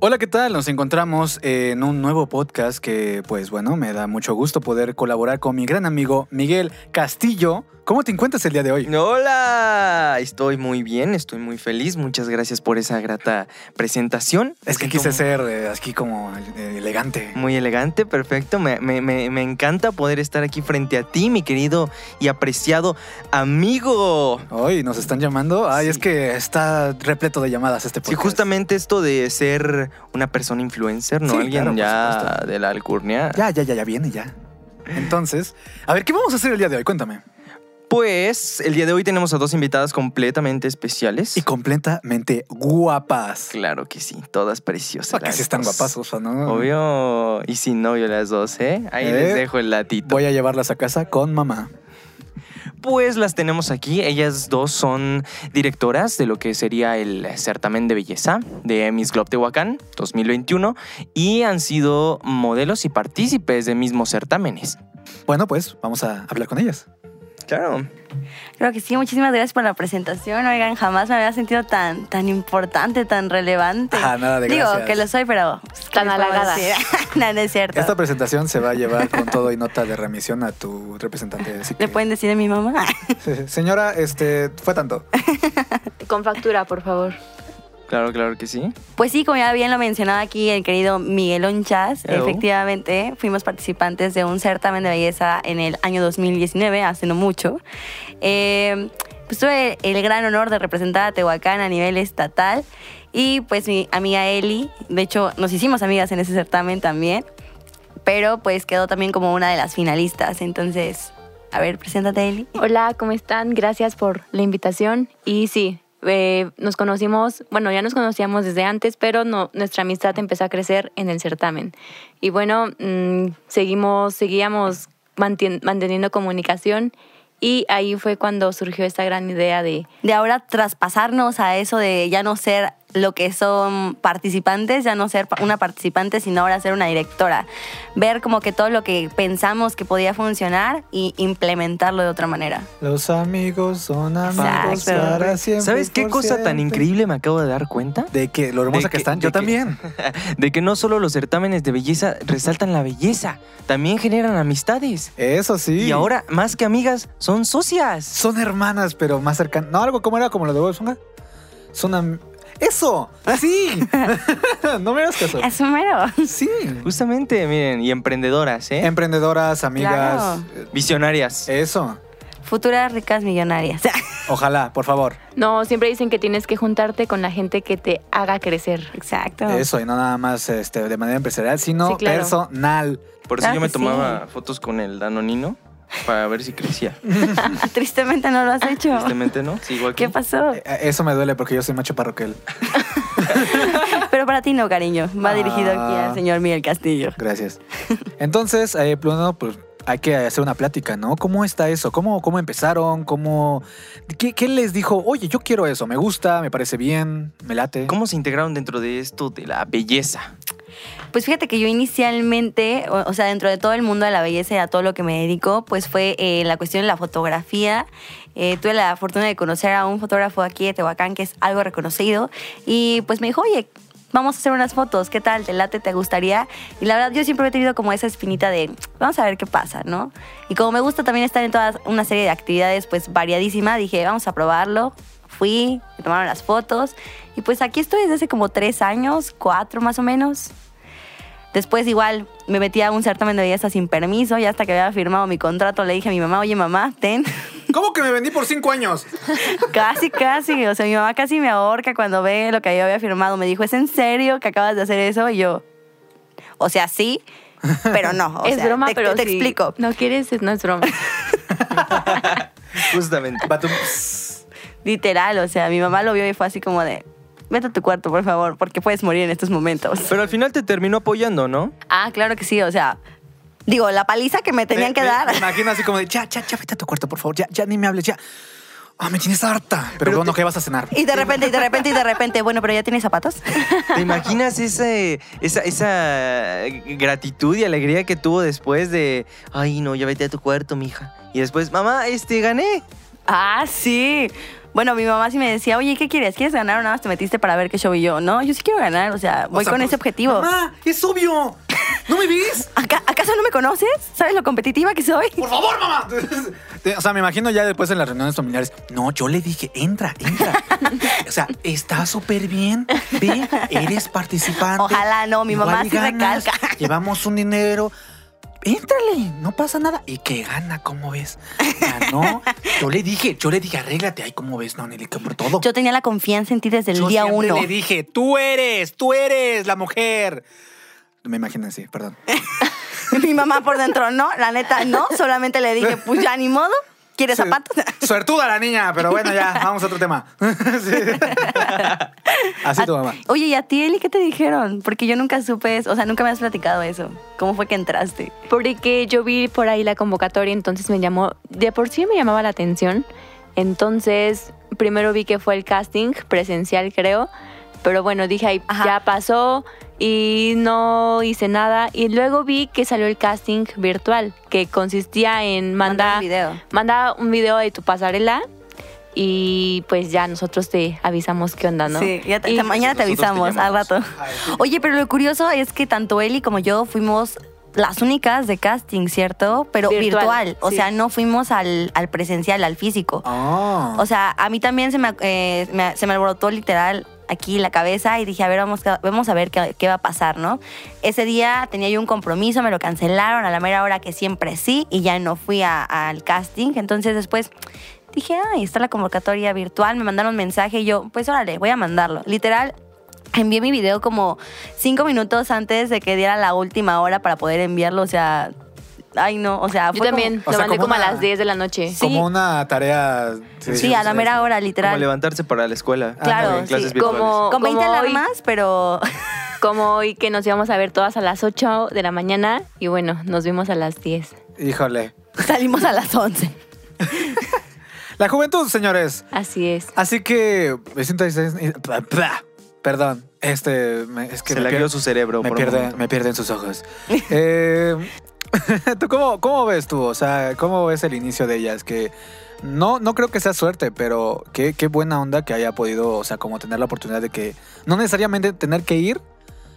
Hola, ¿qué tal? Nos encontramos en un nuevo podcast que, pues bueno, me da mucho gusto poder colaborar con mi gran amigo Miguel Castillo. ¿Cómo te encuentras el día de hoy? Hola, estoy muy bien, estoy muy feliz. Muchas gracias por esa grata presentación. Es que quise ser eh, aquí como eh, elegante. Muy elegante, perfecto. Me, me- me- me encanta poder estar aquí frente a ti, mi querido y apreciado amigo. Hoy nos están llamando. Ay, Sí. es que está repleto de llamadas este Sí, podcast. justamente esto de ser una persona influencer, ¿no? Sí, Alguien claro, ya de la alcurnia. Ya, ya, ya, ya viene, ya. Entonces, a ver, ¿qué vamos a hacer el día de hoy? Cuéntame. Pues el día de hoy tenemos a dos invitadas completamente especiales. Y completamente guapas. Claro que sí, todas preciosas. Para que las sí están guapas, o sea, ¿no? Obvio. Y sin novio las dos, ¿eh? Ahí ¿Eh? les dejo el latito. Voy a llevarlas a casa con mamá. Pues las tenemos aquí. Ellas dos son directoras de lo que sería el certamen de belleza de Miss Globe Tehuacán 2021 y han sido modelos y partícipes de mismos certámenes. Bueno, pues vamos a hablar con ellas. Claro. Creo que sí, muchísimas gracias por la presentación. Oigan, jamás me había sentido tan, tan importante, tan relevante. Ah, nada de Digo gracias. que lo soy, pero... pues, ¿qué Tan halagada. no, no es cierto. Esta presentación se va a llevar con todo y nota de remisión a tu representante. así que- ¿Le pueden decir a mi mamá? Señora, este, fue tanto. Con factura, por favor. Claro, claro que sí. Pues sí, como ya bien lo mencionaba aquí el querido Miguel Onchas, Hello. efectivamente fuimos participantes de un certamen de belleza en el año 2019, hace no mucho. Eh, pues tuve el gran honor de representar a Tehuacán a nivel estatal y pues mi amiga Eli, de hecho nos hicimos amigas en ese certamen también, pero pues quedó también como una de las finalistas. Entonces, a ver, preséntate Eli. Hola, ¿cómo están? Gracias por la invitación. Y sí, eh, nos conocimos, bueno, ya nos conocíamos desde antes, pero no, nuestra amistad empezó a crecer en el certamen. Y bueno, mm, seguimos, seguíamos manteniendo comunicación y ahí fue cuando surgió esta gran idea de de ahora traspasarnos a eso de ya no ser lo que son participantes, ya no ser una participante, sino ahora ser una directora. Ver como que todo lo que pensamos que podía funcionar y implementarlo de otra manera. Los amigos son amigos Exacto. para siempre. ¿Sabes qué cosa tan increíble me acabo de dar cuenta? De que lo hermosa que, que- están. Yo que- también. De que no solo los certámenes de belleza resaltan la belleza, también generan amistades. Eso sí. Y ahora, más que amigas, son socias. Son hermanas, pero más cercanas. No, algo como era como lo de Bob. Son am- ¡Eso! ¡Sí! no me hagas caso. Eso mero. Sí. Justamente, miren, y emprendedoras, ¿eh? Emprendedoras, amigas. Claro. eh, Visionarias. Eso. Futuras ricas millonarias. Ojalá, por favor. No, siempre dicen que tienes que juntarte con la gente que te haga crecer. Exacto. Eso, y no nada más este, de manera empresarial, sino Sí, claro. personal. Por eso Claro yo me sí. tomaba fotos con el danonino para ver si crecía. Tristemente no lo has hecho. Tristemente, ¿no? Sí, igual que ¿Qué pasó? Eh, Eso me duele porque yo soy macho parroquial. Pero para ti no, cariño. Va Ah. dirigido aquí al señor Miguel Castillo. Gracias. Entonces, eh, Bruno, pues hay que hacer una plática, ¿no? ¿Cómo está eso? ¿Cómo, cómo empezaron? ¿Cómo, qué, qué les dijo? Oye, yo quiero eso, me gusta, me parece bien, me late. ¿Cómo se integraron dentro de esto de la belleza? Pues fíjate que yo inicialmente, o, o sea, dentro de todo el mundo de la belleza y a todo lo que me dedico, pues fue eh, la cuestión de la fotografía. Eh, tuve la fortuna de conocer a un fotógrafo aquí de Tehuacán que es algo reconocido y pues me dijo, oye, vamos a hacer unas fotos, ¿qué tal? ¿Te late? ¿Te gustaría? Y la verdad yo siempre he tenido como esa espinita de, vamos a ver qué pasa, ¿no? Y como me gusta también estar en toda una serie de actividades pues variadísima, dije, vamos a probarlo. Fui, me tomaron las fotos y pues aquí estoy desde hace como tres años, cuatro más o menos. Después igual me metí a un certamen de belleza sin permiso y hasta que había firmado mi contrato le dije a mi mamá, oye mamá, ten. ¿Cómo que me vendí por cinco años? casi, casi. O sea, mi mamá casi me ahorca cuando ve lo que yo había firmado. Me dijo, ¿es en serio que acabas de hacer eso? Y yo, o sea, sí, pero no. O es sea, broma, te, pero te si explico. No quieres, no es broma. Justamente. Literal, o sea, mi mamá lo vio y fue así como de, vete a tu cuarto, por favor, porque puedes morir en estos momentos. Pero al final te terminó apoyando, ¿no? Ah, claro que sí, o sea, digo, la paliza que me tenían Me- que me- dar. Me imagino así como de, ya, ya, ya, vete a tu cuarto, por favor, ya, ya ni me hables, ya. Ah, me tienes harta. Pero, bueno, ¿qué vas a cenar? Y de repente, y de repente, y de repente, bueno, pero ya tienes zapatos. ¿Te imaginas ese, esa, esa gratitud y alegría que tuvo después de, ay, no, ya vete a tu cuarto, mija? Y después, mamá, este, gané. Ah, sí. Bueno, mi mamá sí me decía, oye, ¿qué quieres? ¿Quieres ganar o nada más te metiste para ver qué show y yo? No, yo sí quiero ganar, o sea, voy O sea, con pues, ese objetivo. Mamá, es obvio. ¿No me ves? ¿Aca- ¿Acaso no me conoces? ¿Sabes lo competitiva que soy? Por favor, mamá. O sea, me imagino ya después en las reuniones familiares. No, yo le dije, entra, entra. O sea, está súper bien. Ve, eres participante. Ojalá no, mi mamá sí ganas, recalca. Llevamos un dinero. Éntrale, no pasa nada. ¿Y que gana? ¿Cómo ves? Ganó. Yo le dije, yo le dije, arréglate. Ay, ¿cómo ves? No, Nelly, que por todo. Yo tenía la confianza en ti desde el Yo día siempre uno. le dije, tú eres, tú eres la mujer. Me imagino así, perdón. Mi mamá por dentro, no, la neta, no. Solamente le dije, pues ya ni modo. ¿Quieres Sí. zapatos? Suertuda la niña, pero bueno, ya, vamos a otro tema. Sí. Así tu mamá. Oye, ¿y a ti, Eli, qué te dijeron? Porque yo nunca supe, eso, o sea, nunca me has platicado eso. ¿Cómo fue que entraste? Porque yo vi por ahí la convocatoria, entonces me llamó, de por sí me llamaba la atención. Entonces, primero vi que fue el casting presencial, creo. Pero bueno, dije, ahí ya pasó y no hice nada. Y luego vi que salió el casting virtual, que consistía en Mandar un video. manda un video de tu pasarela y pues ya nosotros te avisamos qué onda, ¿no? Sí, ya te- Y- mañana te avisamos al rato. Oye, pero lo curioso es que tanto Eli como yo fuimos las únicas de casting, ¿cierto? Pero virtual. Virtual, O sí. sea, no fuimos al, al presencial, al físico. Oh. O sea, a mí también se me, eh, me- se me alborotó literal aquí la cabeza y dije, a ver, vamos, vamos a ver qué, qué va a pasar, ¿no? Ese día tenía yo un compromiso, me lo cancelaron a la mera hora que siempre sí y ya no fui al casting. Entonces después dije, ay, está la convocatoria virtual, me mandaron un mensaje y yo, pues órale, voy a mandarlo. Literal, envié mi video como cinco minutos antes de que diera la última hora para poder enviarlo, o sea... Ay, no, o sea, Yo fue como- también, O lo sea, mandé como como, una- a las 10 de la noche. Sí. Como una tarea. Sí, a la mera hora, literal. Como levantarse para la escuela. Claro, en clases sí. virtuales. Como- Con 20 hoy- alarmas, pero Como hoy que nos íbamos a ver todas a las 8 de la mañana y bueno, nos vimos a las 10. Híjole. salimos a las 11. La juventud, señores. Así es. Así que me siento Perdón. Este, me- es que Se me, pier- abrió su cerebro. me por un pierde, momento. me pierden sus ojos. Eh, ¿Tú cómo, cómo ves tú? O sea, ¿cómo ves el inicio de ellas? Que no, no creo que sea suerte, pero qué, qué buena onda que haya podido, o sea, como tener la oportunidad de que no necesariamente tener que ir,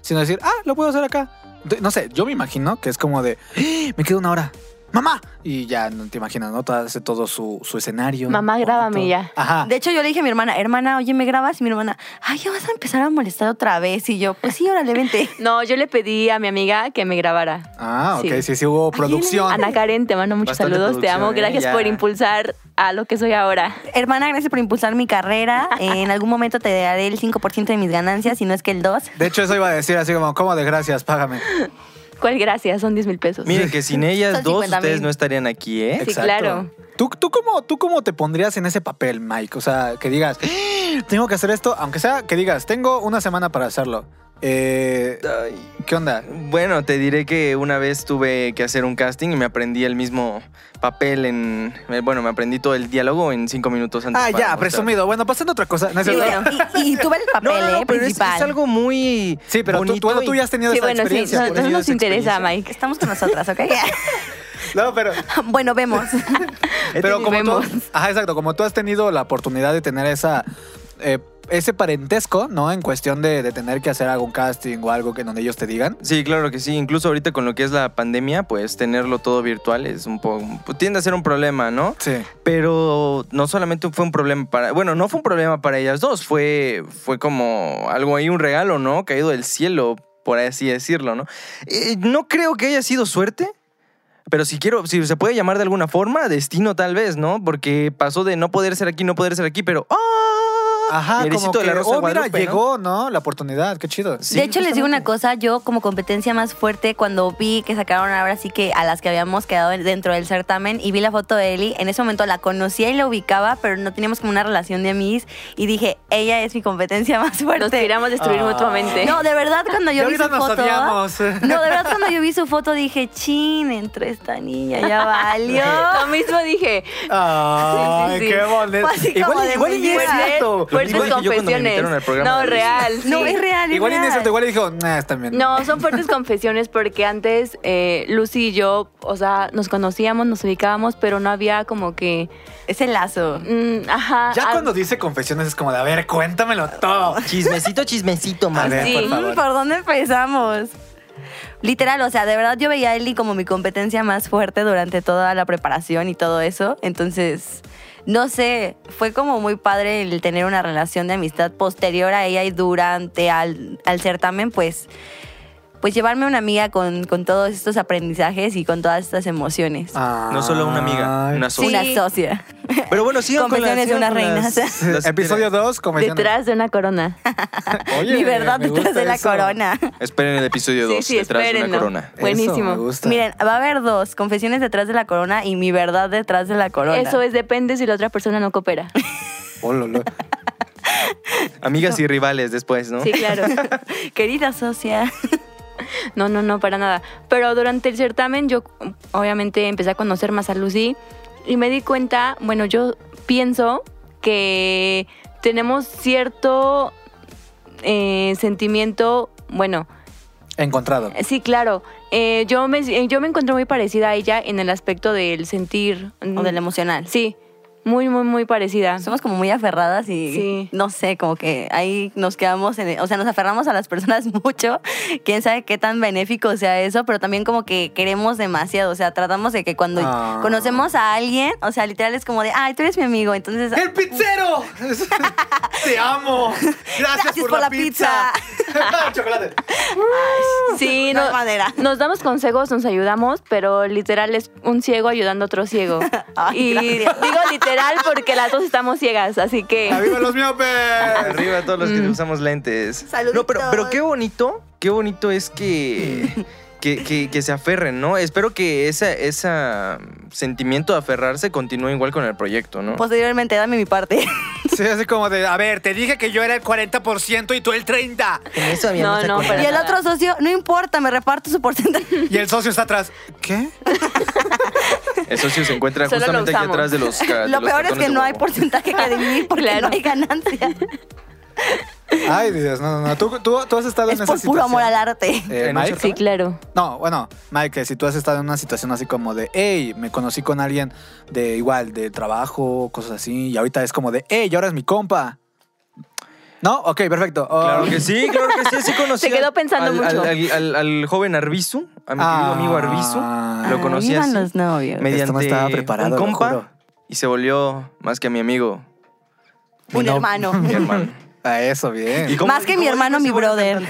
sino decir, ah, lo puedo hacer acá. No sé, yo me imagino que es como de, "Ah, me quedo una hora. ¡Mamá! Y ya no te imaginas, ¿no? Todo, hace todo su, su escenario. Mamá, grábame ya. Ajá. De hecho, yo le dije a mi hermana, hermana, oye, ¿me grabas? Y mi hermana, ay, ya vas a empezar a molestar otra vez. Y yo, pues sí, órale, vente. No, yo le pedí a mi amiga que me grabara. Ah, ok, sí, Sí. sí, hubo producción. Ana Karen, te mando muchos Bastante saludos, te amo, ¿eh? gracias por impulsar a lo que soy ahora. Hermana, gracias por impulsar mi carrera. En algún momento te daré el 5% de mis ganancias, si no es que el 2%. De hecho, eso iba a decir así como, ¿cómo de gracias? Págame. ¿Cuál gracias? Son 10 mil pesos. Miren que sin ellas Son dos 50,000. ustedes no estarían aquí, ¿eh? Sí, claro. ¿Tú, tú, cómo, ¿Tú cómo te pondrías en ese papel, Mike? O sea, que digas, "Ah, tengo que hacer esto, aunque sea que digas, tengo una semana para hacerlo. Eh. ¿Qué onda? Bueno, te diré que una vez tuve que hacer un casting y me aprendí el mismo papel en... eh, Bueno, me aprendí todo el diálogo en cinco minutos antes. Ah, ya, mostrar. presumido. Bueno, pasando a otra cosa. ¿no Sí, bueno, y, y tuve el papel, No, eh, pero es, principal. es algo muy Sí, pero tú, tú, tú ya has tenido Sí, esa bueno, sí, experiencia. no, nos esa interesa. Mike. Estamos con nosotras, ¿ok? No, pero, bueno, vemos. Pero como tú, vemos. ajá, exacto, como tú has tenido la oportunidad de tener esa, eh, ese parentesco, ¿no? En cuestión de, de tener que hacer algún casting o algo que donde ellos te digan. Sí, claro que sí. Incluso ahorita con lo que es la pandemia, pues tenerlo todo virtual es un poco... Tiende a ser un problema, ¿no? Sí. Pero no solamente fue un problema para... Bueno, no fue un problema para ellas dos. Fue, fue como algo ahí, un regalo, ¿no? Caído del cielo, por así decirlo, ¿no? Eh, no creo que haya sido suerte. Pero si quiero, si se puede llamar de alguna forma, destino tal vez, ¿no? Porque pasó de no poder ser aquí, no poder ser aquí, pero ¡ah! Ajá, como Erecito que, de la Rosa oh, de mira, Guadalupe, ¿no? llegó, ¿no? La oportunidad, qué chido. Sí, de hecho, les digo una cosa, yo como competencia más fuerte, cuando vi que sacaron ahora sí que a las que habíamos quedado dentro del certamen y vi la foto de Eli, en ese momento la conocía y la ubicaba, pero no teníamos como una relación de amigos y dije, ella es mi competencia más fuerte. Nos queríamos destruir Ah. mutuamente. No, de verdad, cuando yo vi su ahorita nos foto. odiamos. No, de verdad, cuando yo vi su foto dije, chin, entre esta niña, ya valió. Lo mismo dije. Ay, Sí, sí, sí. qué bonito. Igual, como y es cierto. Lo fuertes igual que yo cuando me confesiones. invitaron al programa No, real. No, es real, es Igual real. eso, igual y dijo, nah, está bien. No, son fuertes confesiones porque antes eh, Lucy y yo, o sea, nos conocíamos, nos ubicábamos, pero no había como que. Es el lazo. mm, ajá. Ya al- cuando dice confesiones es como de, a ver, cuéntamelo todo. Chismecito, chismecito, ver, Sí. por favor. ¿Por dónde empezamos? Literal, o sea, de verdad yo veía a Eli como mi competencia más fuerte durante toda la preparación y todo eso. Entonces, no sé, fue como muy padre el tener una relación de amistad posterior a ella y durante al, al certamen, pues, pues llevarme una amiga con, con todos estos aprendizajes y con todas estas emociones. No solo una amiga, una socia. Una socia. Pero bueno, sigan con las- Confesiones de una reina. Episodio 2, confesiones. Detrás de una corona. Oye, Mi verdad detrás de la eso. corona. Esperen el episodio 2, Sí, sí, detrás de una corona. Buenísimo. me gusta. Miren, va a haber dos, confesiones detrás de la corona y mi verdad detrás de la corona. Eso es, depende si la otra persona no coopera. Oh, lo, lo. Amigas y rivales después, ¿no? Sí, claro. Querida socia. No, no, no, para nada. Pero durante el certamen yo obviamente empecé a conocer más a Lucy y me di cuenta, bueno, yo pienso que tenemos cierto eh, sentimiento, bueno, Encontrado. sí, claro. Eh, yo, me, yo me encontré muy parecida a ella en el aspecto del sentir. O del emocional. Sí, muy, muy, muy parecida. Somos como muy aferradas y Sí. no sé, como que ahí nos quedamos, en, o sea, nos aferramos a las personas mucho. Quién sabe qué tan benéfico sea eso, pero también como que queremos demasiado. O sea, tratamos de que cuando Ah. conocemos a alguien, o sea, literal es como de, ay, tú eres mi amigo. Entonces, ¡El pizzero! ¡Te amo! Gracias, por, la, pizza. Chocolate. Sí, no no, manera. nos damos consejos, nos ayudamos, pero literal es un ciego ayudando a otro ciego. Ay, y gracias. digo literal porque las dos estamos ciegas, así que ¡Arriba los miopes! Arriba todos los que Mm. usamos lentes. Saluditos. No, pero, pero qué bonito, qué bonito es que, que, que- que se aferren, ¿no? Espero que ese esa sentimiento de aferrarse continúe igual con el proyecto, ¿no? posteriormente, dame mi parte. Sí, así como de, a ver, te dije que yo era el 40% y tú el 30%. En eso No, no, y el otro socio, no importa, me reparto su porcentaje. Y el socio está atrás. ¿Qué? El socio se encuentra Solo lo justamente aquí atrás de los de Lo los peor es que no hay porcentaje que dividir porque Claro. no hay ganancia. Ay, Dios, no, no, no. ¿Tú, tú, tú has estado es en esa por puro amor al situación? arte. Eh, ¿En un Mike? sí, claro. No, bueno, Mike, si tú has estado en una situación así como de, hey, me conocí con alguien de igual, de trabajo, cosas así, y ahorita es como de, hey, y ahora es mi compa. ¿No? Ok, perfecto. Oh, Claro que sí, claro que sí, sí conocí. Se quedó pensando al, mucho. Al, al- al joven Arbizu, a mi querido amigo Arbizu. Ah, Lo conocí así. los novios. mediante Esto no estaba preparado, un compa y se volvió más que mi amigo, Un no- hermano. mi hermano. A eso, bien. ¿Y cómo- Más que y mi hermano, mi brother.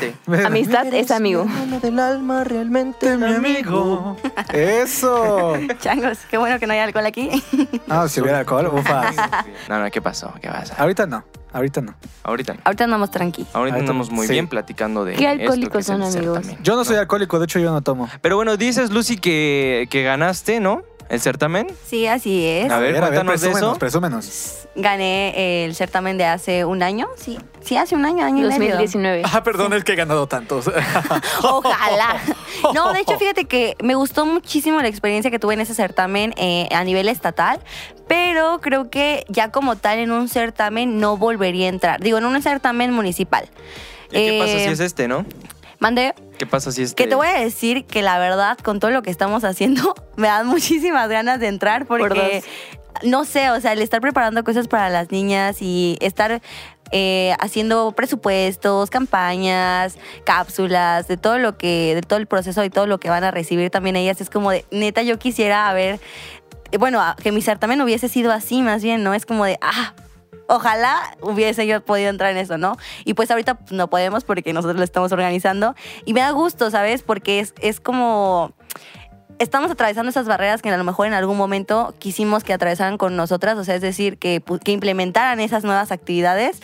Amistad es amigo. Del alma, realmente mi amigo. Eso. Changos, qué bueno que no hay alcohol aquí. No, si hubiera alcohol, ufas. No, no, ¿qué pasó? ¿Qué pasa? Ahorita no, ahorita no. Ahorita. Ahorita andamos tranqui. Ahorita andamos muy sí. bien platicando de ¿Qué esto que alcohólicos son, amigos? Yo no soy alcohólico, de hecho yo no tomo. Pero bueno, dices, Lucy, que, que ganaste, ¿no? El certamen. Sí, así es. A ver, cuéntanos de presúmenos, eso. presúmenos. Gané el certamen de hace un año. Sí, sí, hace un año, año y medio. 2019. Ah, perdón, es que he ganado tantos. Ojalá. No, de hecho, fíjate que me gustó muchísimo la experiencia que tuve en ese certamen eh, a nivel estatal, pero creo que ya como tal en un certamen no volvería a entrar. Digo, en un certamen municipal. ¿Y qué pasa Eh, si es este, no? Mande, ¿Qué pasa si este? que te voy a decir que la verdad, con todo lo que estamos haciendo, me dan muchísimas ganas de entrar Por porque, no sé, o sea, el estar preparando cosas para las niñas y estar eh, haciendo presupuestos, campañas, cápsulas, de todo lo que, de todo el proceso y todo lo que van a recibir también ellas, es como de, neta, yo quisiera haber, eh, bueno, que mi certamen hubiese sido así más bien, ¿no? Es como de, ah, ojalá hubiese yo podido entrar en eso, ¿no? Y pues ahorita no podemos porque nosotros lo estamos organizando. Y me da gusto, ¿sabes? Porque es, es como... Estamos atravesando esas barreras que a lo mejor en algún momento quisimos que atravesaran con nosotras, o sea, es decir, que, que implementaran esas nuevas actividades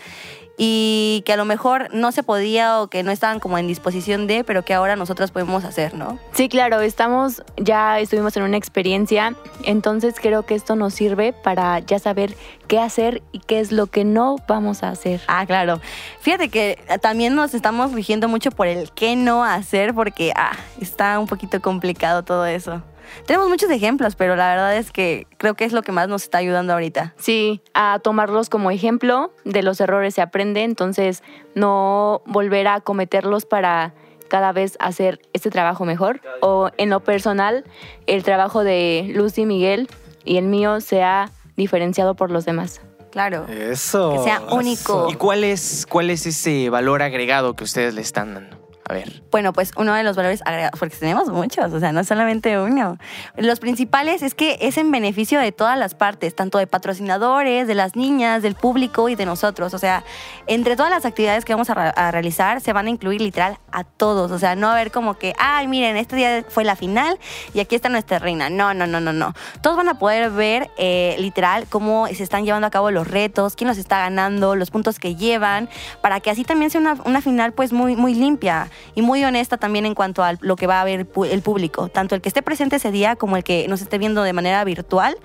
y que a lo mejor no se podía o que no estaban como en disposición de, pero que ahora nosotras podemos hacer, ¿no? Sí, claro, estamos, ya estuvimos en una experiencia, entonces creo que esto nos sirve para ya saber qué hacer y qué es lo que no vamos a hacer. Ah, claro. Fíjate que también nos estamos rigiendo mucho por el qué no hacer, porque ah, está un poquito complicado todo eso. Tenemos muchos ejemplos, pero la verdad es que creo que es lo que más nos está ayudando ahorita. Sí, a tomarlos como ejemplo, de los errores se aprende, entonces no volver a cometerlos para cada vez hacer este trabajo mejor. O en lo personal, el trabajo de Lucy Miguel y el mío sea diferenciado por los demás. Claro. Eso. Que sea único. ¿Y cuál es, cuál es ese valor agregado que ustedes le están dando? A ver. Bueno, pues uno de los valores agregados, porque tenemos muchos, o sea, no solamente uno. Los principales es que es en beneficio de todas las partes, tanto de patrocinadores, de las niñas, del público y de nosotros. O sea, entre todas las actividades que vamos a, realizar, se van a incluir literal a todos. O sea, no a ver como que, ay, miren, este día fue la final y aquí está nuestra reina. No, no, no, no, no. Todos van a poder ver eh, literal cómo se están llevando a cabo los retos, quién los está ganando, los puntos que llevan, para que así también sea una, una final pues muy, muy limpia y muy honesta también en cuanto a lo que va a ver el público, tanto el que esté presente ese día como el que nos esté viendo de manera virtual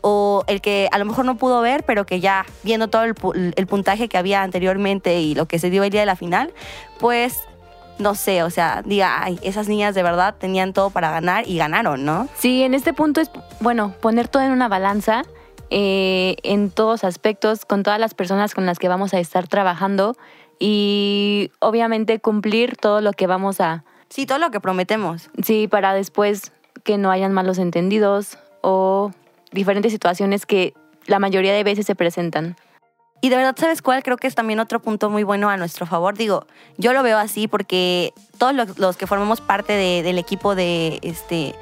o el que a lo mejor no pudo ver, pero que ya viendo todo el puntaje que había anteriormente y lo que se dio el día de la final, pues no sé, o sea, diga, ay, esas niñas de verdad tenían todo para ganar y ganaron, ¿no? Sí, en este punto es, bueno, poner todo en una balanza eh, en todos aspectos, con todas las personas con las que vamos a estar trabajando y obviamente cumplir todo lo que vamos a, Sí, todo lo que prometemos. sí, para después que no hayan malos entendidos o diferentes situaciones que la mayoría de veces se presentan. Y de verdad, ¿sabes cuál? Creo que es también otro punto muy bueno a nuestro favor. Digo, yo lo veo así porque todos los, los que formamos parte de- del equipo de este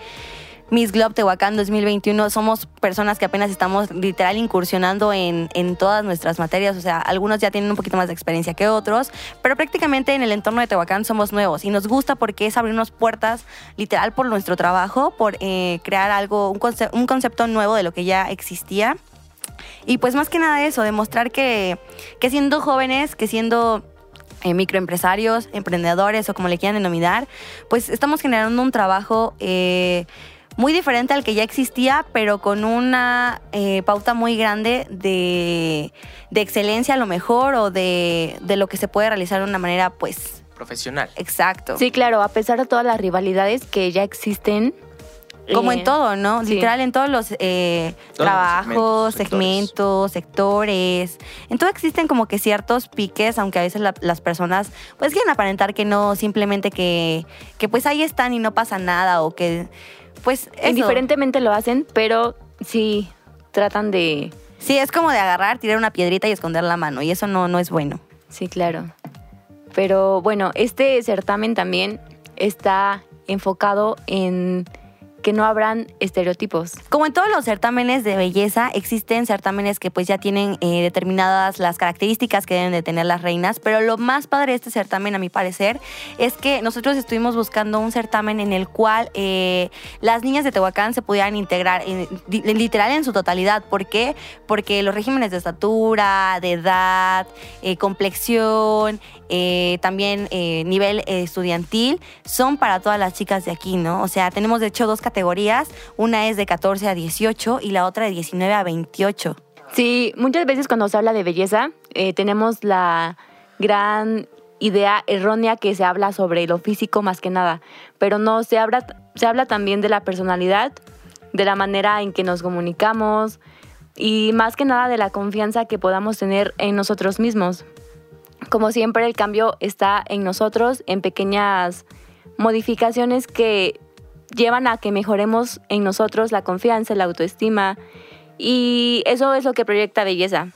Miss Globe Tehuacán 2021 somos personas que apenas estamos literal incursionando en, en todas nuestras materias. O sea, algunos ya tienen un poquito más de experiencia que otros, pero prácticamente en el entorno de Tehuacán somos nuevos y nos gusta porque es abrirnos puertas literal por nuestro trabajo, por eh, crear algo, un, conce- un concepto nuevo de lo que ya existía. Y pues más que nada eso, demostrar que, que siendo jóvenes, que siendo eh, microempresarios, emprendedores o como le quieran denominar, pues estamos generando un trabajo eh, muy diferente al que ya existía, pero con una eh, pauta muy grande de, de excelencia a lo mejor o de, de lo que se puede realizar de una manera pues Profesional. exacto. Sí, claro, a pesar de todas las rivalidades que ya existen. Como eh, en todo, ¿no? sí. Literal, en todos los eh, Todos los trabajos, segmentos, segmentos, sectores. En todo existen como que ciertos piques, aunque a veces la- las personas pues quieren aparentar que no, simplemente que, que pues ahí están y no pasa nada o que pues eso. Indiferentemente lo hacen, pero sí tratan de... Sí, es como de agarrar, tirar una piedrita y esconder la mano y eso no, no es bueno. Sí, claro. Pero bueno, este certamen también está enfocado en que no habrán estereotipos. Como en todos los certámenes de belleza, existen certámenes que pues ya tienen eh, determinadas las características que deben de tener las reinas, pero lo más padre de este certamen, a mi parecer, es que nosotros estuvimos buscando un certamen en el cual eh, las niñas de Tehuacán se pudieran integrar en- literal en su totalidad. ¿Por qué? Porque los regímenes de estatura, de edad, eh, complexión, eh, también eh, nivel eh, estudiantil, son para todas las chicas de aquí, ¿no? O sea, tenemos de hecho dos categorías, una es de 14 a 18 y la otra de 19 a 28. Sí, muchas veces cuando se habla de belleza, tenemos la gran idea errónea que se habla sobre lo físico más que nada, pero no, se habla, se habla también de la personalidad, de la manera en que nos comunicamos y más que nada de la confianza que podamos tener en nosotros mismos. Como siempre, el cambio está en nosotros, en pequeñas modificaciones que llevan a que mejoremos en nosotros la confianza, la autoestima y eso es lo que proyecta belleza.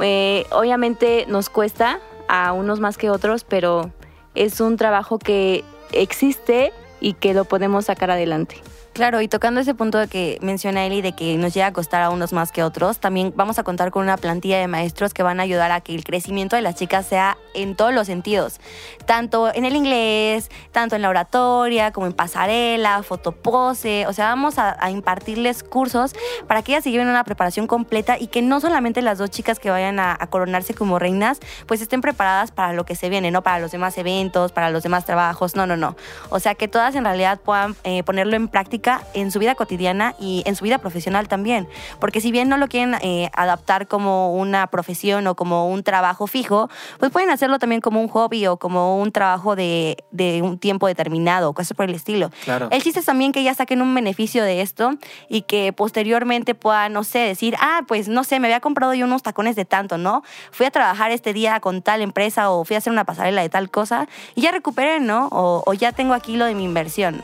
Eh, obviamente nos cuesta a unos más que otros, pero es un trabajo que existe y que lo podemos sacar adelante. Claro, y tocando ese punto de que menciona Eli de que nos llega a costar a unos más que otros, también vamos a contar con una plantilla de maestros que van a ayudar a que el crecimiento de las chicas sea en todos los sentidos, tanto en el inglés, tanto en la oratoria, como en pasarela, fotopose, o sea, vamos a, impartirles cursos para que ellas se lleven una preparación completa y que no solamente las dos chicas que vayan a, a coronarse como reinas, pues estén preparadas para lo que se viene, no para los demás eventos, para los demás trabajos, no, no, no. O sea, que todas en realidad puedan eh, ponerlo en práctica en su vida cotidiana y en su vida profesional también. Porque si bien no lo quieren eh, adaptar como una profesión o como un trabajo fijo, pues pueden hacer hacerlo también como un hobby o como un trabajo de, de un tiempo determinado, cosas por el estilo. Claro. El chiste es también que ellas saquen un beneficio de esto y que posteriormente puedan, no sé, decir, ah, pues no sé, me había comprado yo unos tacones de tanto, ¿no? Fui a trabajar este día con tal empresa o fui a hacer una pasarela de tal cosa y ya recuperé, ¿no? O, o ya tengo aquí lo de mi inversión.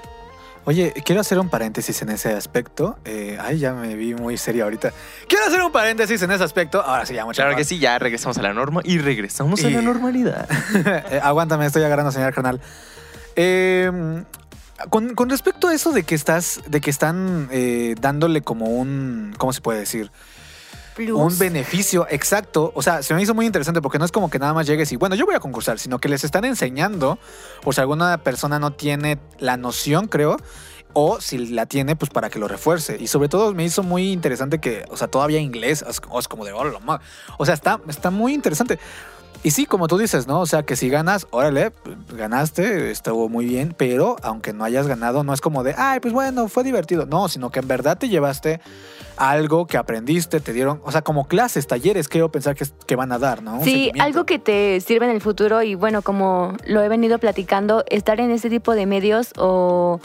Oye, quiero hacer un paréntesis en ese aspecto. Eh, ay, ya me vi muy serio ahorita. Quiero hacer un paréntesis en ese aspecto. Ahora sí, ya mucho Claro que sí, ya regresamos a la norma y regresamos a la normalidad. Eh, aguántame, estoy agarrando señal, carnal. Eh, con, con respecto a eso de que estás, de que están eh, dándole como un, ¿cómo se puede decir? Un beneficio exacto. O sea, se me hizo muy interesante porque no es como que nada más llegues y, bueno, yo voy a concursar, sino que les están enseñando, o si alguna persona no tiene la noción, creo, o si la tiene, pues para que lo refuerce. Y sobre todo me hizo muy interesante que, o sea, todavía inglés, es, es como de, oh, la ma-". o sea, está, está muy interesante. Y sí, como tú dices, ¿no? O sea, que si ganas, órale, ganaste, estuvo muy bien, pero aunque no hayas ganado, no es como de, ay, pues bueno, fue divertido. No, sino que en verdad te llevaste algo que aprendiste, te dieron, o sea, como clases, talleres, quiero pensar que, que van a dar, ¿no? Un Sí, algo que te sirve en el futuro y bueno, como lo he venido platicando, estar en este tipo de medios o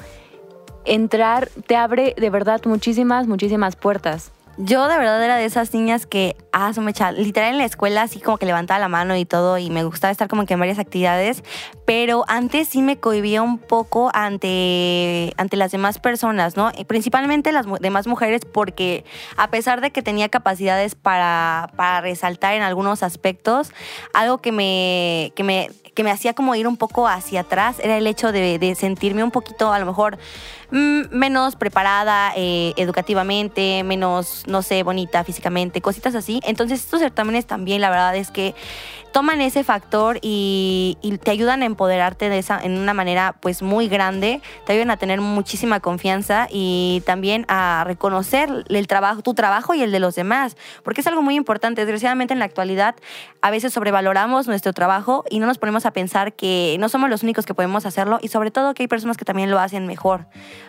entrar te abre de verdad muchísimas, muchísimas puertas. Yo de verdad era de esas niñas que, ah, su mecha, literal en la escuela así como que levantaba la mano y todo y me gustaba estar como que en varias actividades, pero antes sí me cohibía un poco ante, ante las demás personas, ¿no? Y principalmente las demás mujeres porque a pesar de que tenía capacidades para, para resaltar en algunos aspectos, algo que me, que me que me hacía como ir un poco hacia atrás era el hecho de, sentirme un poquito, a lo mejor, mm, menos preparada eh, educativamente, menos, no sé, bonita físicamente, cositas así. Entonces estos certámenes también, la verdad es que toman ese factor y, y te ayudan a empoderarte de esa, en una manera pues muy grande, te ayudan a tener muchísima confianza y también a reconocer el trabajo, tu trabajo y el de los demás, porque es algo muy importante. Desgraciadamente en la actualidad a veces sobrevaloramos nuestro trabajo y no nos ponemos a pensar que no somos los únicos que podemos hacerlo y sobre todo que hay personas que también lo hacen mejor.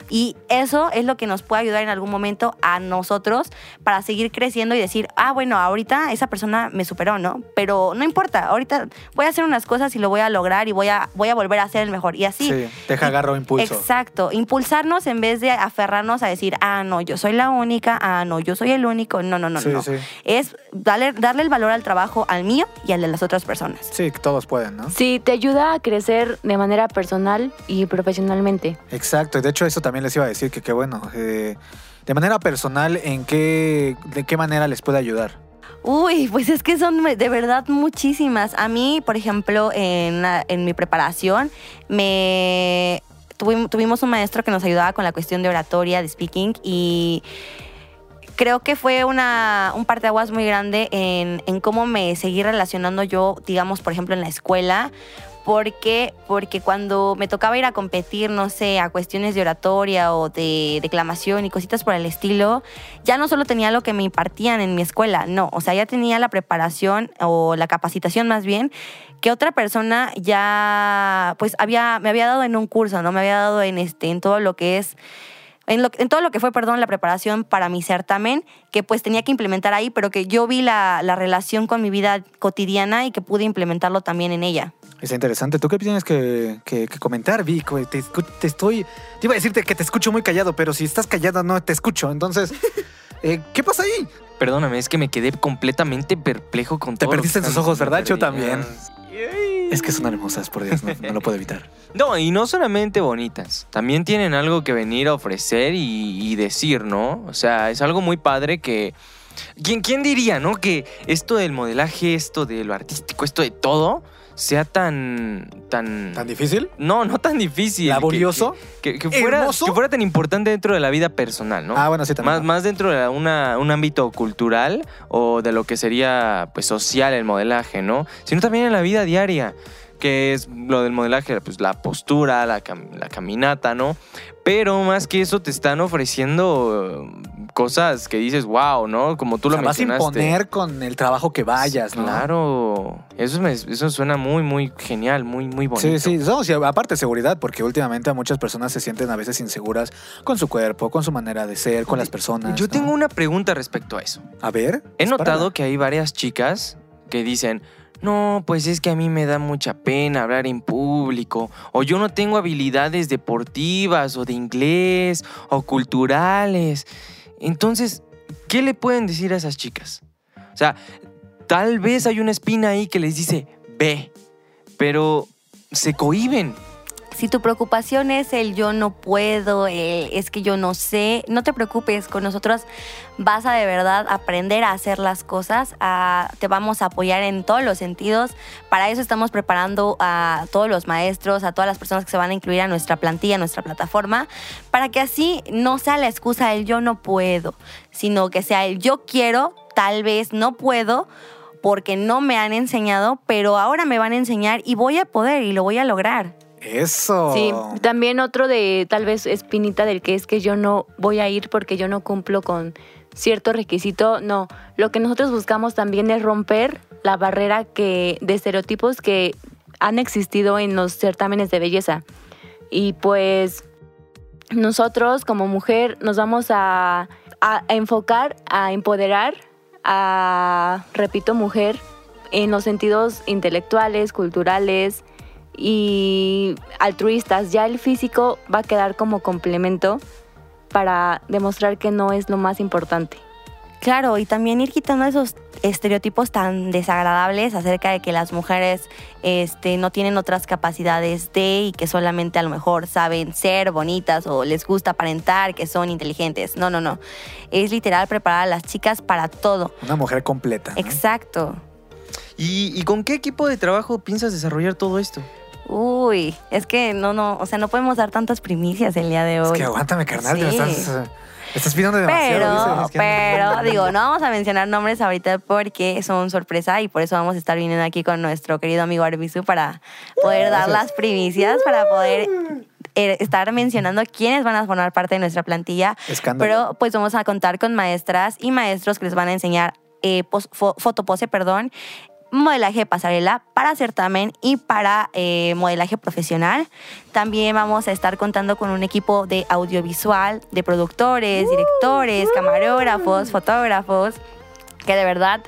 Y eso es lo que nos puede ayudar en algún momento a nosotros para seguir creciendo y decir, ah, bueno, ahorita esa persona me superó, ¿no? Pero no importa, ahorita voy a hacer unas cosas y lo voy a lograr y voy a, voy a volver a ser el mejor. Y así. Sí, deja agarro impulso. Exacto, impulsarnos en vez de aferrarnos a decir, ah, no, yo soy la única, ah, no, yo soy el único. No, no, no, Sí, no. sí. Es darle, darle el valor al trabajo al mío y al de las otras personas. Sí, que todos pueden, ¿no? Sí, te ayuda a crecer de manera personal y profesionalmente. Exacto, y de hecho eso también les iba a decir que qué bueno. eh, de manera personal, ¿en qué, de qué manera les puede ayudar? Uy, pues es que son de verdad muchísimas. A mí, por ejemplo, en, en mi preparación, me tuvim- tuvimos un maestro que nos ayudaba con la cuestión de oratoria, de speaking, y creo que fue una, un parteaguas muy grande en, en cómo me seguí relacionando yo, digamos, por ejemplo, en la escuela. Porque, porque cuando me tocaba ir a competir, no sé, a cuestiones de oratoria o de declamación y cositas por el estilo, ya no solo tenía lo que me impartían en mi escuela, no, o sea, ya tenía la preparación o la capacitación más bien que otra persona ya pues había me había dado en un curso, ¿no? Me había dado en este en todo lo que es en, lo- en todo lo que fue, perdón, la preparación para mi certamen, que pues tenía que implementar ahí, pero que yo vi la, la relación con mi vida cotidiana y que pude implementarlo también en ella. Está interesante. ¿Tú qué tienes que, que- que comentar, Vic? Te, te estoy... Te iba a decirte que te escucho muy callado, pero si estás callada no te escucho. Entonces, eh, ¿qué pasa ahí? Perdóname, es que me quedé completamente perplejo con Te todo. perdiste en están ojos, ¿verdad? Yo también. Es que son hermosas, por Dios, no, no lo puedo evitar. No, y no solamente bonitas, también tienen algo que venir a ofrecer y, y decir, ¿no? O sea, es algo muy padre que... ¿Quién, ¿Quién diría, no? Que esto del modelaje, esto de lo artístico, esto de todo, sea tan... tan... ¿Tan difícil? no, no tan difícil. ¿Laborioso? Que, que- que fuera, que fuera tan importante dentro de la vida personal, ¿no? Ah, bueno, sí, también. Más, más dentro de una- un ámbito cultural o de lo que sería pues social el modelaje, ¿no? Sino también en la vida diaria, que es lo del modelaje, pues la postura, la, cam- la caminata, ¿no? Pero más que eso te están ofreciendo eh, cosas que dices, wow, ¿no? Como tú O lo sea, vas a mencionaste. imponer con el trabajo que vayas, ¿no? Claro, eso, me- eso suena muy, muy genial, muy, muy bonito. Sí, sí, no, sí, aparte seguridad, porque últimamente muchas personas se sienten a veces inseguras con su cuerpo, con su manera de ser, con las personas. Yo ¿no? tengo una pregunta respecto a eso. A ver. He notado que hay varias chicas que dicen, no, pues es que a mí me da mucha pena hablar en público, o yo no tengo habilidades deportivas o de inglés o culturales. Entonces, ¿qué le pueden decir a esas chicas? O sea, tal vez hay una espina ahí que les dice, ve, pero se cohiben. Si tu preocupación es el yo no puedo, es que yo no sé, no te preocupes, con nosotros vas a de verdad aprender a hacer las cosas, te vamos a apoyar en todos los sentidos. Para eso estamos preparando a todos los maestros, a todas las personas que se van a incluir a nuestra plantilla, a nuestra plataforma, para que así no sea la excusa el yo no puedo, sino que sea el yo quiero, tal vez no puedo porque no me han enseñado, pero ahora me van a enseñar y voy a poder y lo voy a lograr. Eso. Sí, también otro de tal vez espinita del que es que yo no voy a ir porque yo no cumplo con cierto requisito. No, lo que nosotros buscamos también es romper la barrera que, de estereotipos que han existido en los certámenes de belleza. Y pues nosotros como mujer nos vamos a, a enfocar, a empoderar a, repito, mujer en los sentidos intelectuales, culturales y altruistas. Ya el físico va a quedar como complemento para demostrar que no es lo más importante. Claro, y también ir quitando esos estereotipos tan desagradables acerca de que las mujeres este, no tienen otras capacidades de y que solamente a lo mejor saben ser bonitas o les gusta aparentar que son inteligentes. No, no, no. Es literal preparar a las chicas para todo. Una mujer completa. ¿no? Exacto. ¿Y, y con qué equipo de trabajo piensas desarrollar todo esto? Uy, es que no, no, o sea, no podemos dar tantas primicias el día de hoy. Es que aguántame, carnal. Sí. estás, eh, estás pidiendo demasiado. Pero, que- pero, digo, no vamos a mencionar nombres ahorita porque son sorpresa y por eso vamos a estar viniendo aquí con nuestro querido amigo Arbizu para poder dar Gracias. las primicias, para poder eh, estar mencionando quiénes van a formar parte de nuestra plantilla. Escándalo. Pero pues vamos a contar con maestras y maestros que les van a enseñar eh, pos- fo- fotopose, perdón, modelaje de pasarela para certamen y para eh, modelaje profesional. También vamos a estar contando con un equipo de audiovisual, de productores, directores, camarógrafos, fotógrafos, que de verdad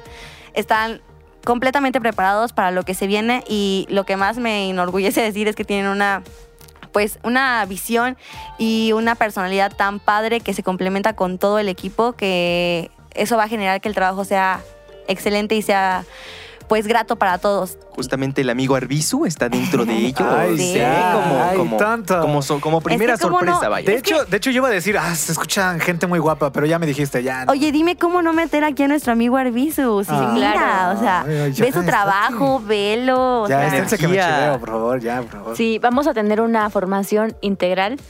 están completamente preparados para lo que se viene y lo que más me enorgullece decir es que tienen una pues una visión y una personalidad tan padre que se complementa con todo el equipo que eso va a generar que el trabajo sea excelente y sea pues grato para todos. Justamente el amigo Arbizu está dentro de ellos. Ay, sí. como, Ay, como, tonto. como, so- como primera sorpresa, vaya. De hecho, de hecho, yo iba a decir, ah, se escuchan gente muy guapa, pero ya me dijiste, ya. no. Oye, dime cómo no meter aquí a nuestro amigo Arbizu. Sí, Ah. mira, Claro. o sea, Ay, ve su trabajo, velo. o ya, sea, esténse que me Energía. chiveo, por favor, ya, por favor. Sí, vamos a tener una formación integral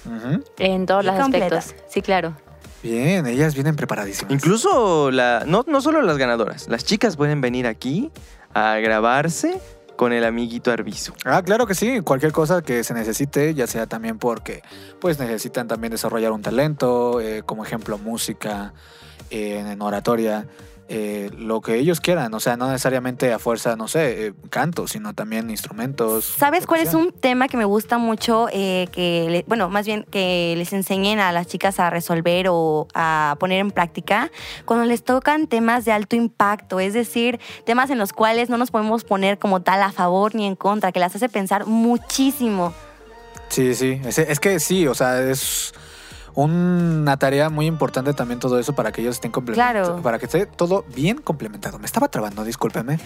en todos Y los completa. aspectos. Sí, claro. Bien, ellas vienen preparadísimas. Incluso la, no, no solo las ganadoras, las chicas pueden venir aquí a grabarse con el amiguito Arbizu. Ah, claro que sí. Cualquier cosa que se necesite, ya sea también porque pues necesitan también desarrollar un talento, eh, como ejemplo música, eh, en oratoria, eh, lo que ellos quieran. O sea, no necesariamente a fuerza, no sé, eh, canto, sino también instrumentos. ¿Sabes cuál es un tema que me gusta mucho? eh, que, le- bueno, más bien que les enseñen a las chicas a resolver o a poner en práctica cuando les tocan temas de alto impacto, es decir, temas en los cuales no nos podemos poner como tal a favor ni en contra, que las hace pensar muchísimo. Sí, sí. Es, es que sí, o sea, es una tarea muy importante también todo eso para que ellos estén complementados. Claro. Para que esté todo bien complementado. Me estaba trabando, discúlpeme.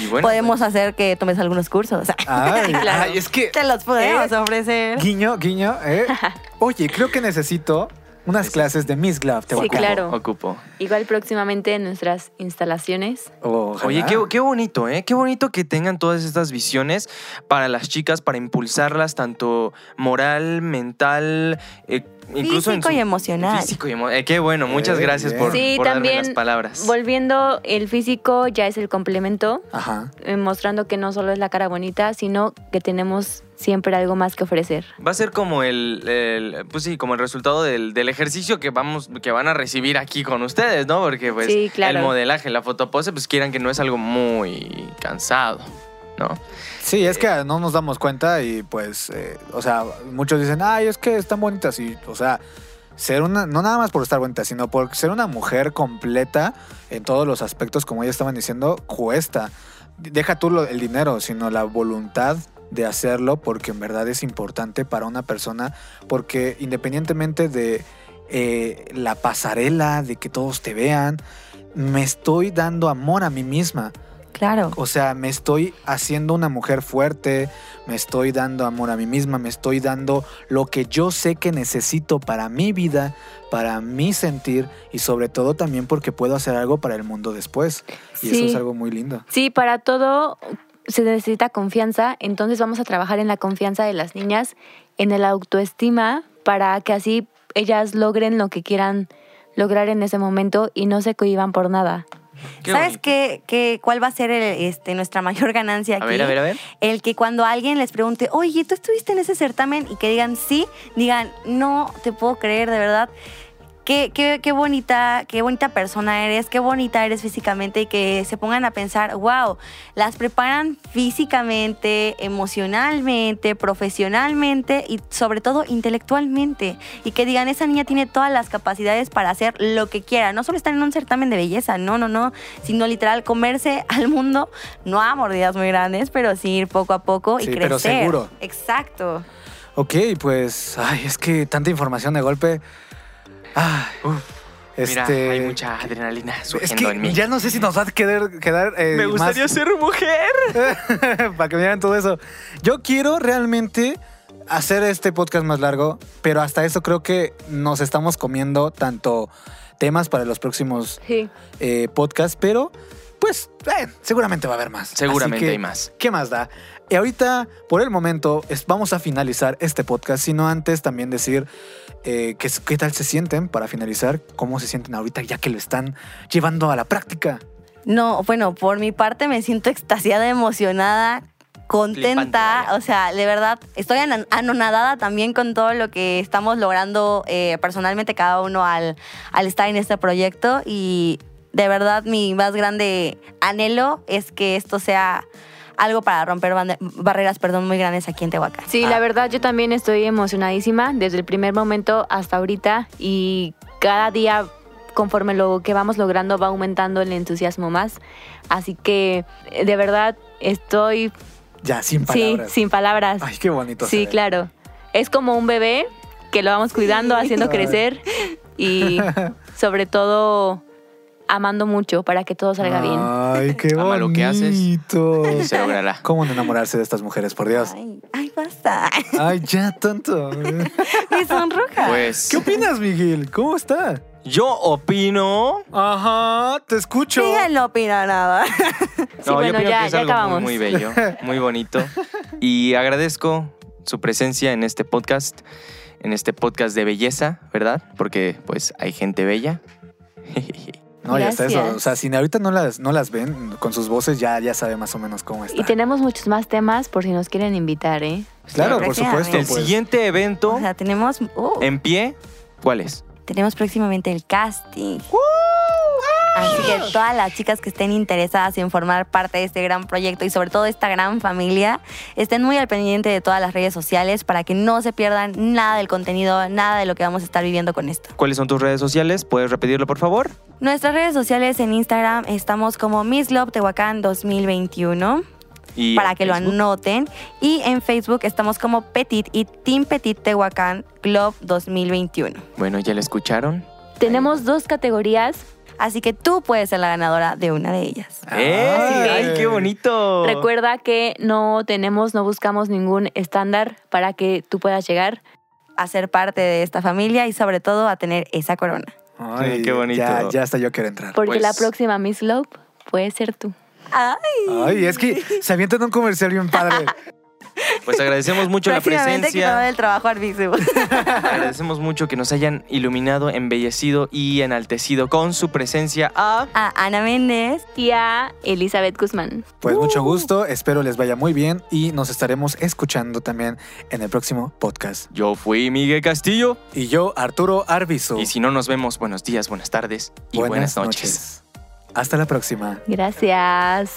Y bueno, Podemos hacer que tomes algunos cursos. Ay, Claro. ay, es que Te los podemos Eh, ofrecer. Guiño, guiño. ¿eh? Oye, creo que necesito unas clases de Miss Glove. Te voy Sí, claro. ocupo. Igual próximamente en nuestras instalaciones. Ojalá. Oye, qué, qué bonito, ¿eh? Qué bonito que tengan todas estas visiones para las chicas, para impulsarlas tanto moral, mental, eh, incluso en Físico su- y emocional. Físico y emo- eh, qué bueno, muchas Eh, gracias por. Sí, por darme también las palabras. Volviendo, el físico ya es el complemento, Ajá. eh, mostrando que no solo es la cara bonita, sino que tenemos siempre algo más que ofrecer. Va a ser como el, el- pues sí, como el resultado del, del ejercicio que vamos, que van a recibir aquí con ustedes, ¿no? Porque pues Sí, claro. el modelaje, la fotopose, pues quieran que no es algo muy cansado, ¿no? Sí, es que no nos damos cuenta y pues, eh, o sea, muchos dicen, ay, es que están bonitas y, o sea, ser una, no nada más por estar bonita, sino por ser una mujer completa en todos los aspectos, como ya estaban diciendo, cuesta. deja tú el dinero, sino la voluntad de hacerlo porque en verdad es importante para una persona, porque independientemente de eh, la pasarela, de que todos te vean, me estoy dando amor a mí misma. Claro. O sea, me estoy haciendo una mujer fuerte, me estoy dando amor a mí misma, me estoy dando lo que yo sé que necesito para mi vida, mi sentir y sobre todo también porque puedo hacer algo para el mundo después. Y eso es algo muy lindo. Sí, para todo se necesita confianza, entonces vamos a trabajar en la confianza de las niñas, en el autoestima, para que así ellas logren lo que quieran lograr en ese momento y no se cohiban por nada. Qué ¿Sabes qué, qué- cuál va a ser el- este, nuestra mayor ganancia aquí? A ver, a ver, a ver. El que cuando alguien les pregunte, oye, ¿tú estuviste en ese certamen? Y que digan sí, digan, no te puedo creer, de verdad. Qué, qué, qué bonita, qué bonita persona eres, qué bonita eres físicamente y que se pongan a pensar, wow, las preparan físicamente, emocionalmente, profesionalmente y sobre todo intelectualmente. Y que digan, esa niña tiene todas las capacidades para hacer lo que quiera. No solo estar en un certamen de belleza, no, no, no, sino literal comerse al mundo, no a mordidas muy grandes, pero sí ir poco a poco y Sí, crecer. pero seguro. Exacto. Ok, pues, ay, es que tanta información de golpe. Ay, Uf, este, Mira, hay mucha adrenalina es surgiendo que en mí. ya no sé si nos va a quedar, quedar eh, Me gustaría más- ser mujer. para que me digan todo eso. Yo quiero realmente hacer este podcast más largo, pero hasta eso creo que nos estamos comiendo tanto temas para los próximos Sí. eh, podcasts, pero pues eh, seguramente va a haber más. Seguramente que, hay más. ¿Qué más da? Y ahorita, por el momento, es- vamos a finalizar este podcast, sino antes también decir eh, qué tal se sienten para finalizar, cómo se sienten ahorita ya que lo están llevando a la práctica. No, bueno, por mi parte me siento extasiada, emocionada, contenta. Flipante, o sea, de verdad, estoy anonadada también con todo lo que estamos logrando eh, personalmente cada uno al, al estar en este proyecto. Y de verdad, mi más grande anhelo es que esto sea algo para romper barreras perdón, muy grandes aquí en Tehuacán. Sí, Ah. la verdad yo también estoy emocionadísima desde el primer momento hasta ahorita y cada día conforme lo que vamos logrando va aumentando el entusiasmo más. Así que eh, de verdad estoy Ya, sin palabras. sí, sin palabras. Ay, qué bonito. sí, claro. Es como un bebé que lo vamos cuidando, haciendo crecer y sobre todo amando mucho para que todo salga bien. Ay, qué Ama bonito. lo que haces. Se logrará. ¿Cómo no enamorarse de estas mujeres, por Dios? Ay, ay, basta. Ay, ya tanto. Me sonroja. Pues ¿Qué opinas, Miguel? ¿Cómo está? yo opino. Ajá, te escucho. Ella no opina nada. Sí, No, yo bueno, opino ya, que es ya algo muy, acabamos. muy bello, muy bonito. Y agradezco su presencia en este podcast, en este podcast de belleza, ¿verdad? Porque pues hay gente bella. No, ya está eso. O sea, si ahorita no las, no las ven con sus voces, ya, ya sabe más o menos cómo está. Y tenemos muchos más temas por si nos quieren invitar, ¿eh? Claro, por supuesto. El pues. siguiente evento O sea, tenemos, uh, en pie, ¿cuál es? tenemos próximamente el casting. Así que todas las chicas que estén interesadas en formar parte de este gran proyecto y sobre todo esta gran familia, estén muy al pendiente de todas las redes sociales para que no se pierdan nada del contenido, nada de lo que vamos a estar viviendo con esto. ¿Cuáles son tus redes sociales? ¿Puedes repetirlo, por favor? Nuestras redes sociales en Instagram estamos como Miss Globe Tehuacán 2021 Y para que lo anoten. Y en Facebook estamos como Petit y Team Petit Tehuacán Globe 2021. Bueno, ya la escucharon. Tenemos dos categorías. Así que tú puedes ser la ganadora de una de ellas. ¡Eh! ¡Ay, qué bonito! Recuerda que no tenemos, no buscamos ningún estándar para que tú puedas llegar. A ser parte de esta familia y sobre todo a tener esa corona. Ay, Qué bonito. Ya, ya hasta yo quiero entrar. Porque Pues- la próxima Miss Globe puede ser tú. Ay, Ay, es que se avientan un comercial bien padre. Pues agradecemos mucho la presencia. el trabajo Arbizu. Agradecemos mucho que nos hayan iluminado, embellecido y enaltecido con su presencia a... A Ana Méndez. Y a Elizabeth Guzmán. Pues Uh. mucho gusto, espero les vaya muy bien y nos estaremos escuchando también en el próximo podcast. Yo fui Miguel Castillo. Y yo, Arturo Arbizu. Y si no nos vemos, buenos días, buenas tardes y buenas, noches. Hasta la próxima. Gracias.